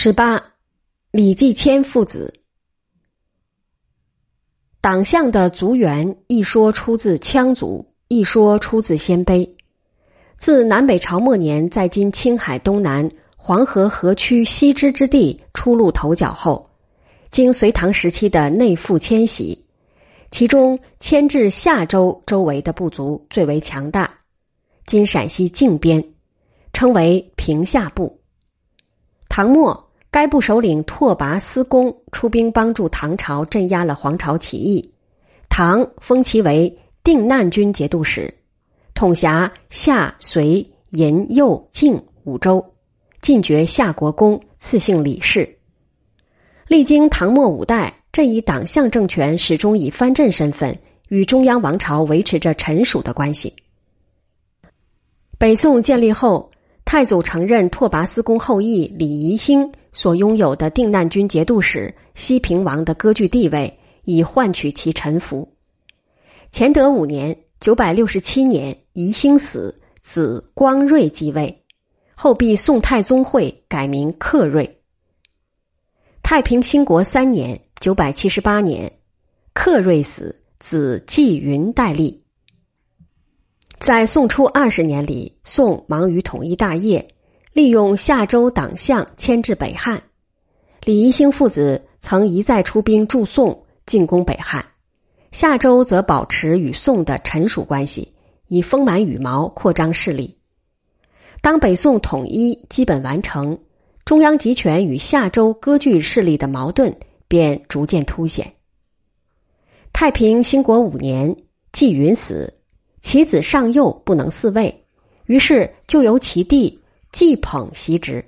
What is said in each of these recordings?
十八，李继迁父子。党项的族源一说出自羌族，一说出自鲜卑。自南北朝末年，在今青海东南黄河河区西支之地初露头角后，经隋唐时期的内附迁徙，其中迁至夏州周围的部族最为强大，今陕西靖边，称为平夏部。唐末，该部首领拓跋思恭出兵帮助唐朝镇压了黄巢起义，唐封其为定难军节度使，统辖夏、隋、银、右、晋五州，进爵夏国公，赐姓李氏。历经唐末五代，这一党项政权始终以藩镇身份与中央王朝维持着臣属的关系。北宋建立后。太祖承认拓跋思恭后裔李宜兴所拥有的定难军节度使西平王的割据地位，以换取其臣服。乾德五年（九百六十七年），宜兴死，子光瑞继位，后避宋太宗讳，改名克瑞。太平兴国三年（九百七十八年），克瑞死，子纪云代立。在宋初二十年里，宋忙于统一大业，利用夏州党项牵制北汉。李宜兴父子曾一再出兵助宋进攻北汉，夏州则保持与宋的臣属关系，以丰满羽毛扩张势力。当北宋统一基本完成，中央集权与夏州割据势力的矛盾便逐渐凸显。太平兴国五年，纪云死。其子上幼不能嗣位，于是就由其弟季捧袭职。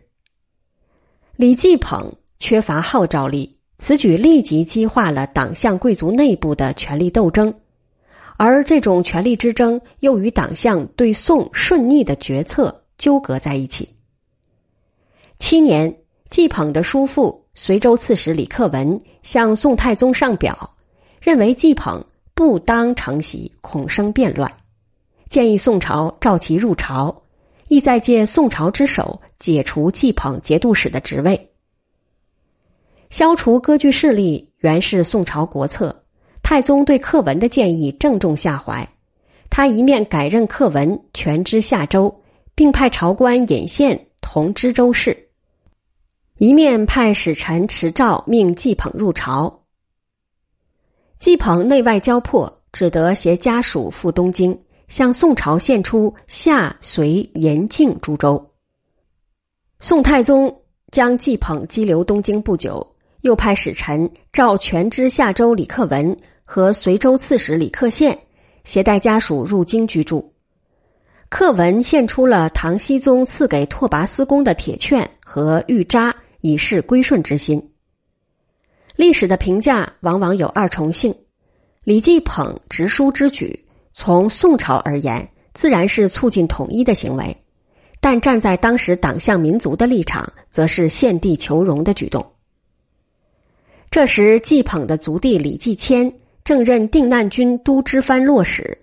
李继捧缺乏号召力，此举立即激化了党项贵族内部的权力斗争，而这种权力之争又与党项对宋顺逆的决策纠葛在一起。七年，季捧的叔父随州刺史李克文向宋太宗上表，认为季捧。不当承袭，恐生变乱，建议宋朝召其入朝，意在借宋朝之手解除季捧节度使的职位。消除割据势力原是宋朝国策，太宗对克文的建议正中下怀，他一面改任克文全知夏州，并派朝官尹宪同知州事，一面派使臣持诏命季捧入朝。季捧内外交迫，只得携家属赴东京，向宋朝献出夏、隋、延靖诸州。宋太宗将季捧羁留东京不久，又派使臣召全知夏州李克文和随州刺史李克宪携带家属入京居住。克文献出了唐僖宗赐给拓跋思恭的铁券和玉札，以示归顺之心。历史的评价往往有二重性。李继捧直书之举，从宋朝而言，自然是促进统一的行为；但站在当时党项民族的立场，则是献地求荣的举动。这时，继捧的族弟李继迁正任定难军都知藩落使，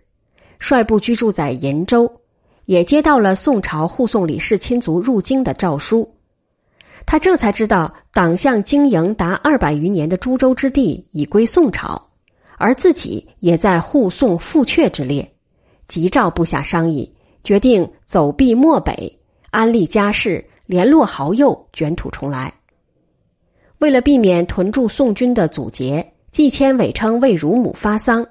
率部居住在延州，也接到了宋朝护送李氏亲族入京的诏书。他这才知道，党项经营达二百余年的株洲之地已归宋朝，而自己也在护送父阙之列，急召部下商议，决定走避漠北，安立家室，联络好友，卷土重来。为了避免屯驻宋军的阻截，季谦伪称为乳母发丧，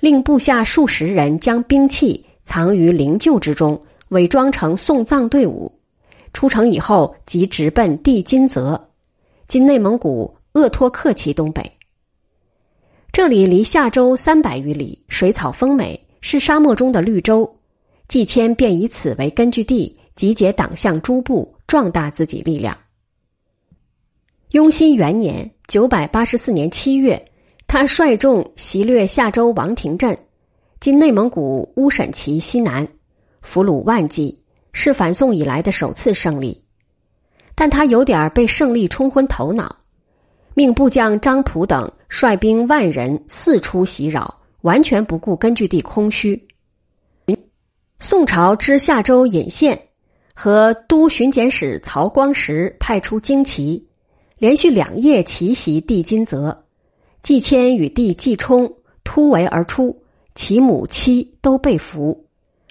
令部下数十人将兵器藏于灵柩之中，伪装成送葬队伍。出城以后，即直奔地金泽，今内蒙古鄂托克旗东北。这里离夏州三百余里，水草丰美，是沙漠中的绿洲。季谦便以此为根据地，集结党项诸部，壮大自己力量。雍熙元年（九百八十四年七月），他率众袭掠夏州王庭镇，今内蒙古乌审旗西南，俘虏万计。是反宋以来的首次胜利，但他有点被胜利冲昏头脑，命部将张普等率兵万人四出袭扰，完全不顾根据地空虚。宋朝知夏州尹县和都巡检使曹光实派出旌旗，连续两夜奇袭帝金泽，季谦与弟季冲突围而出，其母妻都被俘，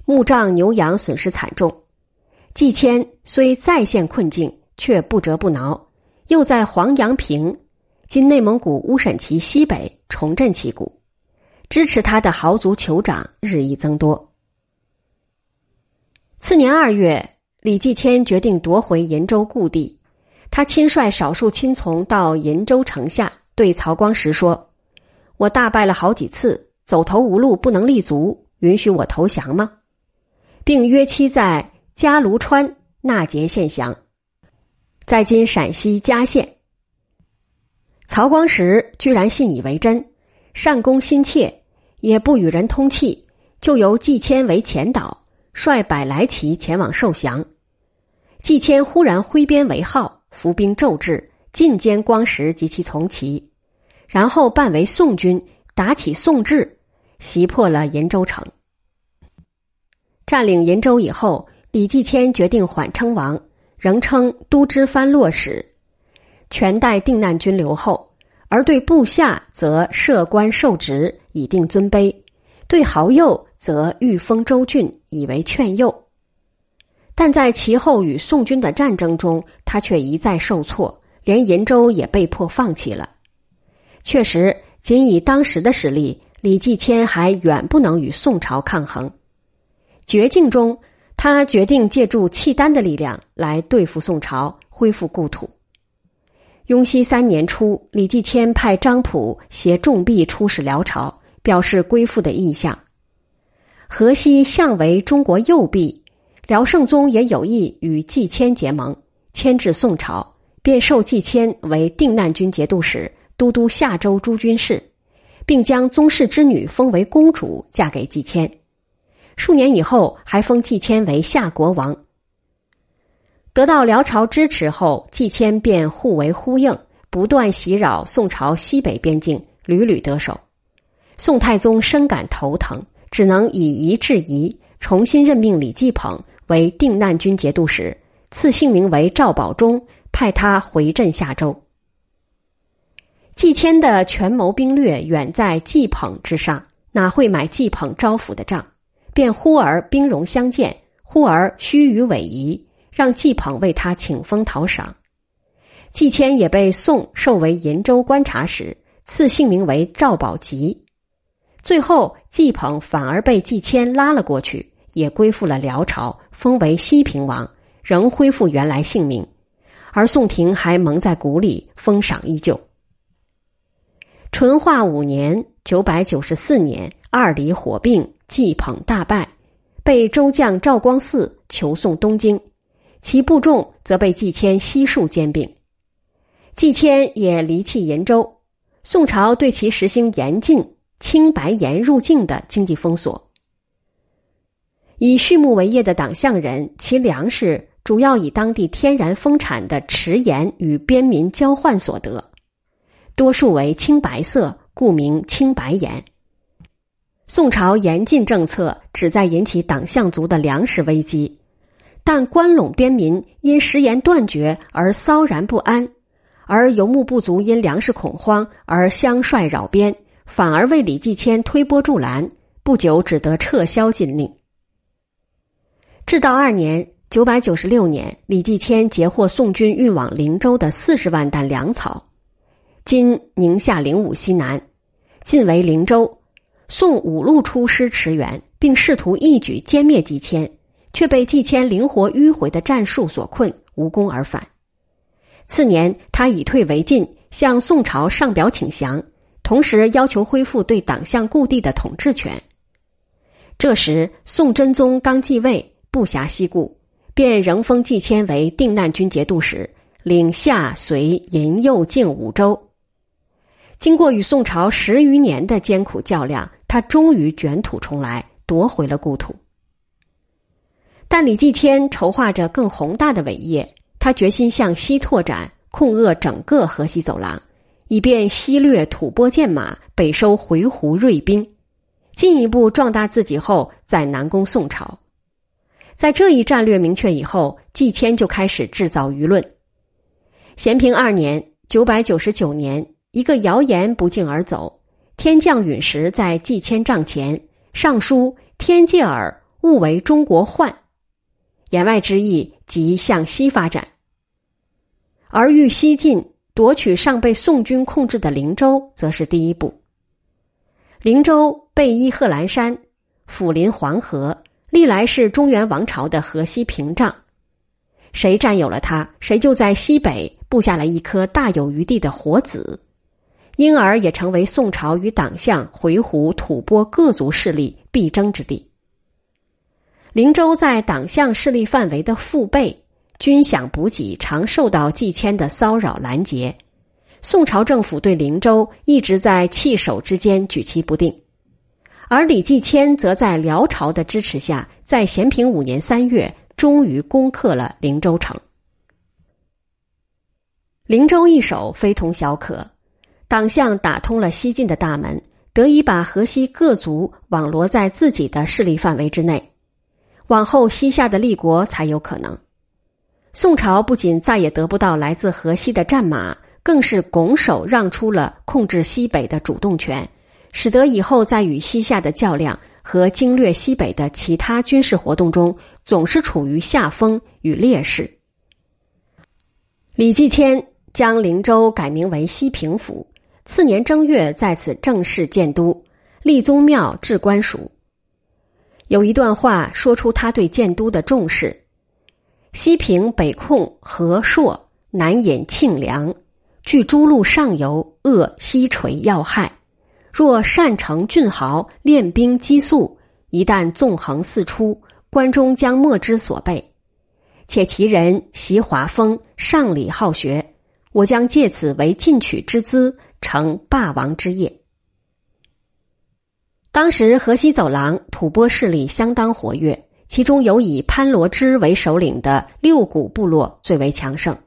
木杖牛羊损失惨重。季谦虽再现困境，却不折不挠，又在黄阳平（今内蒙古乌审旗西北）重振旗鼓，支持他的豪族酋长日益增多。次年二月，李继迁决定夺回银州故地，他亲率少数亲从到银州城下，对曹光实说：“我大败了好几次，走投无路，不能立足，允许我投降吗？”并约期在。嘉卢川纳节县降，在今陕西嘉县。曹光实居然信以为真，善攻心切，也不与人通气，就由季谦为前导，率百来骑前往受降。季谦忽然挥鞭为号，伏兵骤至，尽歼光实及其从骑，然后扮为宋军，打起宋制，袭破了银州城。占领银州以后。李继迁决定缓称王，仍称都知藩落使，全带定难军留后，而对部下则设官受职，以定尊卑；对豪右则御封州郡，以为劝诱。但在其后与宋军的战争中，他却一再受挫，连银州也被迫放弃了。确实，仅以当时的实力，李继迁还远不能与宋朝抗衡。绝境中。他决定借助契丹的力量来对付宋朝，恢复故土。雍熙三年初，李继迁派张溥携重币出使辽朝，表示归附的意向。河西向为中国右臂，辽圣宗也有意与继迁结盟，迁至宋朝，便授继迁为定难军节度使、都督夏州诸军事，并将宗室之女封为公主，嫁给继迁。数年以后，还封季谦为夏国王。得到辽朝支持后，季谦便互为呼应，不断袭扰宋朝西北边境，屡屡得手。宋太宗深感头疼，只能以夷制夷，重新任命李继捧为定难军节度使，赐姓名为赵保忠，派他回镇夏州。季谦的权谋兵略远在季捧之上，哪会买季捧招抚的账？便忽而兵戎相见，忽而虚与委蛇，让季捧为他请封讨赏。季谦也被宋授为银州观察使，赐姓名为赵宝吉。最后，季捧反而被季谦拉了过去，也归附了辽朝，封为西平王，仍恢复原来姓名。而宋廷还蒙在鼓里，封赏依旧。淳化五年（九百九十四年），二里火并。季捧大败，被周将赵光嗣求送东京，其部众则被季谦悉数兼并。季谦也离弃延州，宋朝对其实行严禁青白盐入境的经济封锁。以畜牧为业的党项人，其粮食主要以当地天然丰产的池盐与边民交换所得，多数为青白色，故名青白盐。宋朝严禁政策，旨在引起党项族的粮食危机，但关陇边民因食盐断绝而骚然不安，而游牧部族因粮食恐慌而相率扰边，反而为李继迁推波助澜，不久只得撤销禁令。至道二年（九百九十六年），李继迁截获宋军运往灵州的四十万担粮草，今宁夏灵武西南，晋为灵州。宋五路出师驰援，并试图一举歼灭季谦，却被季谦灵活迂回的战术所困，无功而返。次年，他以退为进，向宋朝上表请降，同时要求恢复对党项故地的统治权。这时，宋真宗刚继位，不暇西顾，便仍封季谦为定难军节度使，领夏、隋、银、右、靖五州。经过与宋朝十余年的艰苦较量，他终于卷土重来，夺回了故土。但李继迁筹划着更宏大的伟业，他决心向西拓展，控扼整个河西走廊，以便西掠吐蕃剑马，北收回鹘锐兵，进一步壮大自己后再南攻宋朝。在这一战略明确以后，季谦就开始制造舆论。咸平二年。九百九十九年，一个谣言不胫而走。天降陨石在季谦帐前上书“天戒耳，勿为中国患”，言外之意即向西发展。而欲西进，夺取尚被宋军控制的灵州，则是第一步。灵州背依贺兰山，phủ 临黄河，历来是中原王朝的河西屏障。谁占有了它，谁就在西北布下了一颗大有余地的活子，因而也成为宋朝与党项、回鹘、吐蕃各族势力必争之地。灵州在党项势力范围的腹背，军饷补给常受到季谦的骚扰拦截，宋朝政府对灵州一直在弃守之间举棋不定，而李继迁则在辽朝的支持下，在咸平五年三月。终于攻克了灵州城。灵州一守非同小可，党项打通了西进的大门，得以把河西各族网罗在自己的势力范围之内，往后西夏的立国才有可能。宋朝不仅再也得不到来自河西的战马，更是拱手让出了控制西北的主动权，使得以后在与西夏的较量。和经略西北的其他军事活动中，总是处于下风与劣势。李继迁将灵州改名为西平府，次年正月在此正式建都，立宗庙，置官署。有一段话说出他对建都的重视：西平北控河朔，南引庆梁，据诸路上游，扼西垂要害。若善成俊豪，练兵激速，一旦纵横四出，关中将莫之所备。且其人习华风，上礼好学，我将借此为进取之资，成霸王之业。当时河西走廊吐蕃势力相当活跃，其中有以潘罗支为首领的六股部落最为强盛。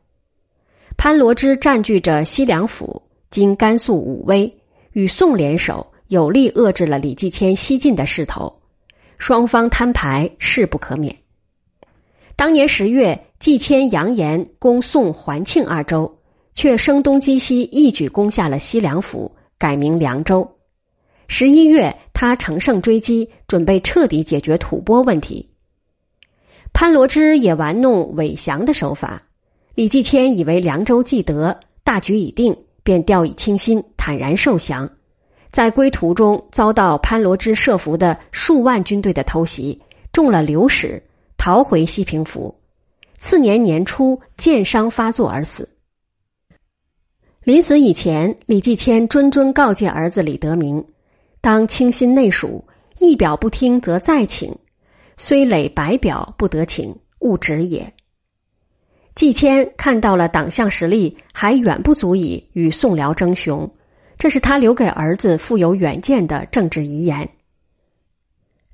潘罗支占据着西凉府（今甘肃武威）。与宋联手，有力遏制了李继迁西进的势头，双方摊牌势不可免。当年十月，季迁扬言攻宋环庆二州，却声东击西，一举攻下了西凉府，改名凉州。十一月，他乘胜追击，准备彻底解决吐蕃问题。潘罗支也玩弄伪降的手法，李继迁以为凉州既得，大局已定。便掉以轻心，坦然受降，在归途中遭到潘罗支设伏的数万军队的偷袭，中了流矢，逃回西平府。次年年初，箭伤发作而死。临死以前，李继迁谆谆告诫儿子李德明：“当清心内属，一表不听则再请；虽累百表不得请，勿止也。”季谦看到了党项实力还远不足以与宋辽争雄，这是他留给儿子富有远见的政治遗言。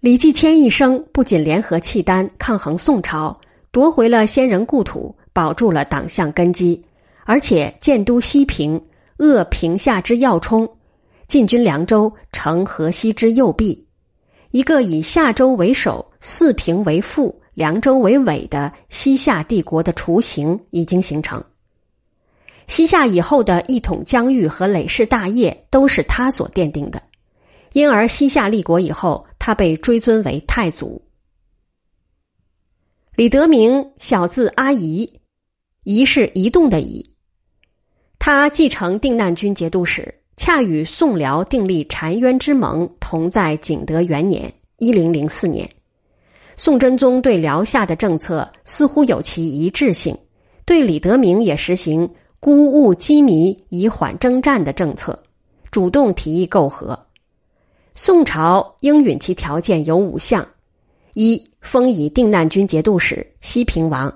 李继迁一生不仅联合契丹抗衡宋朝，夺回了先人故土，保住了党项根基，而且建都西平，扼平夏之要冲，进军凉州，成河西之右臂，一个以夏州为首，四平为腹。凉州为尾的西夏帝国的雏形已经形成。西夏以后的一统疆域和累世大业都是他所奠定的，因而西夏立国以后，他被追尊为太祖。李德明，小字阿仪，仪是移动的仪。他继承定难军节度使，恰与宋辽订立澶渊之盟，同在景德元年（一零零四年）。宋真宗对辽夏的政策似乎有其一致性，对李德明也实行孤务机密以缓征战的政策，主动提议媾和。宋朝应允其条件有五项：一、封以定难军节度使、西平王；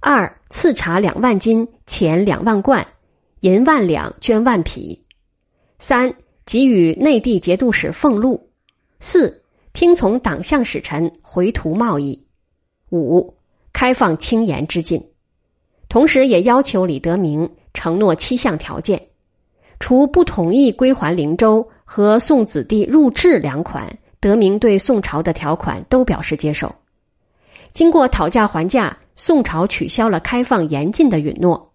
二、赐茶两万斤，钱两万贯，银万两，绢万匹；三、给予内地节度使俸禄；四。听从党项使臣回图贸易，五开放轻盐之禁，同时也要求李德明承诺七项条件，除不同意归还灵州和宋子弟入质两款，德明对宋朝的条款都表示接受。经过讨价还价，宋朝取消了开放盐禁的允诺，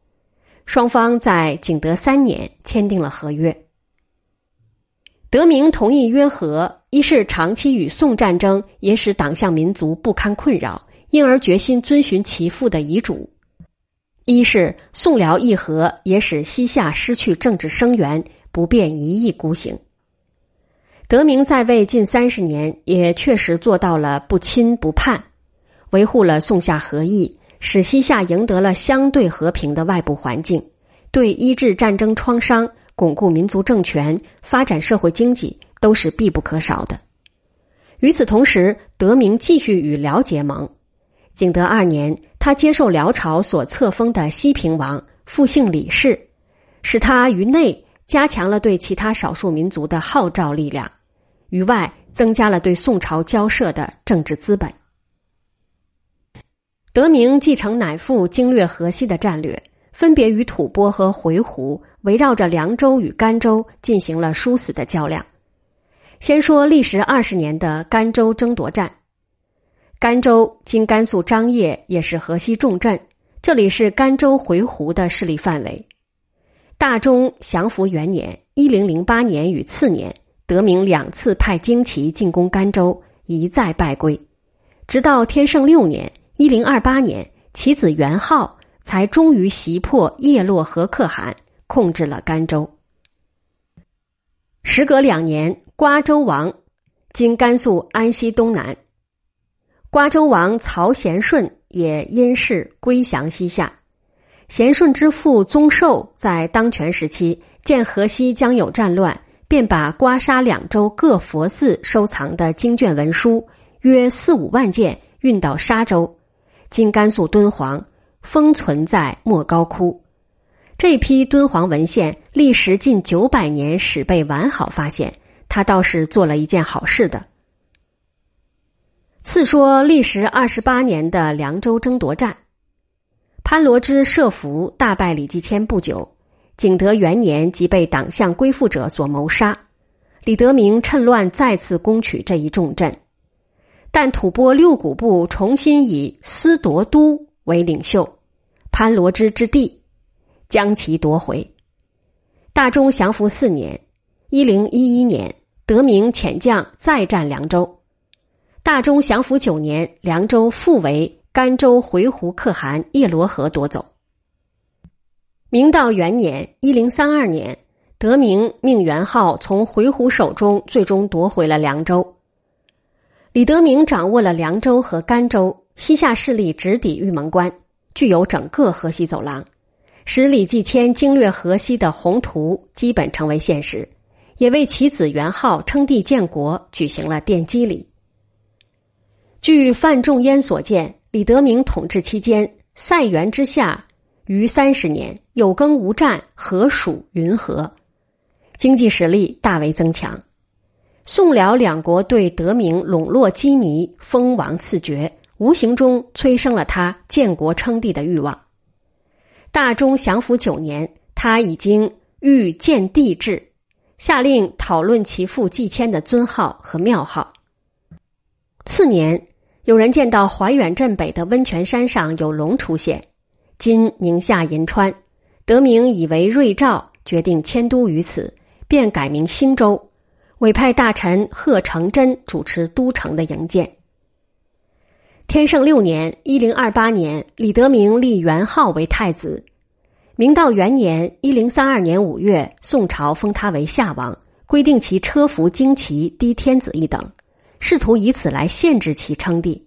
双方在景德三年签订了合约。德明同意约和，一是长期与宋战争也使党项民族不堪困扰，因而决心遵循其父的遗嘱；一是宋辽议和也使西夏失去政治声援，不便一意孤行。德明在位近三十年，也确实做到了不亲不叛，维护了宋夏和议，使西夏赢得了相对和平的外部环境，对医治战争创伤。巩固民族政权、发展社会经济都是必不可少的。与此同时，德明继续与辽结盟。景德二年，他接受辽朝所册封的西平王，复姓李氏，使他于内加强了对其他少数民族的号召力量，于外增加了对宋朝交涉的政治资本。德明继承乃父经略河西的战略。分别与吐蕃和回鹘围绕着凉州与甘州进行了殊死的较量。先说历时二十年的甘州争夺战。甘州今甘肃张掖，也是河西重镇，这里是甘州回鹘的势力范围。大中祥符元年（一零零八年）与次年，德明两次派精骑进攻甘州，一再败归。直到天圣六年（一零二八年），其子元昊。才终于袭破叶洛河可汗，控制了甘州。时隔两年，瓜州王今甘肃安西东南，瓜州王曹贤顺也因事归降西夏。贤顺之父宗寿在当权时期，见河西将有战乱，便把瓜沙两州各佛寺收藏的经卷文书约四五万件运到沙州，经甘肃敦煌。封存在莫高窟，这批敦煌文献历时近九百年，始被完好发现。他倒是做了一件好事的。次说历时二十八年的凉州争夺战，潘罗之设伏大败李继迁不久，景德元年即被党项归附者所谋杀。李德明趁乱再次攻取这一重镇，但吐蕃六谷部重新以思夺都。为领袖，潘罗之之地，将其夺回。大中降服四年（一零一一年），得名遣将再战凉州。大中降服九年，凉州复为甘州回鹘可汗叶罗河夺走。明道元年（一零三二年），得名命元昊从回鹘手中最终夺回了凉州。李德明掌握了凉州和甘州。西夏势力直抵玉门关，具有整个河西走廊，使李继迁经略河西的宏图基本成为现实，也为其子元昊称帝建国举行了奠基礼。据范仲淹所见，李德明统治期间，塞垣之下逾三十年，有耕无战，河属云和，经济实力大为增强。宋辽两国对德明笼络羁縻，封王赐爵。无形中催生了他建国称帝的欲望。大中祥符九年，他已经欲建帝制，下令讨论其父继迁的尊号和庙号。次年，有人见到怀远镇北的温泉山上有龙出现，今宁夏银川，得名以为瑞兆，决定迁都于此，便改名兴州，委派大臣贺成真主持都城的营建。天圣六年（一零二八年），李德明立元昊为太子。明道元年（一零三二年）五月，宋朝封他为夏王，规定其车服旌旗、低天子一等，试图以此来限制其称帝。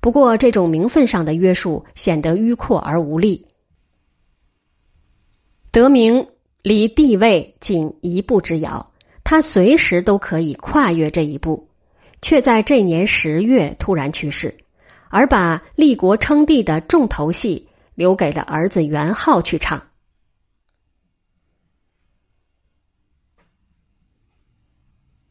不过，这种名分上的约束显得迂阔而无力。德明离帝位仅一步之遥，他随时都可以跨越这一步，却在这年十月突然去世。而把立国称帝的重头戏留给了儿子元昊去唱。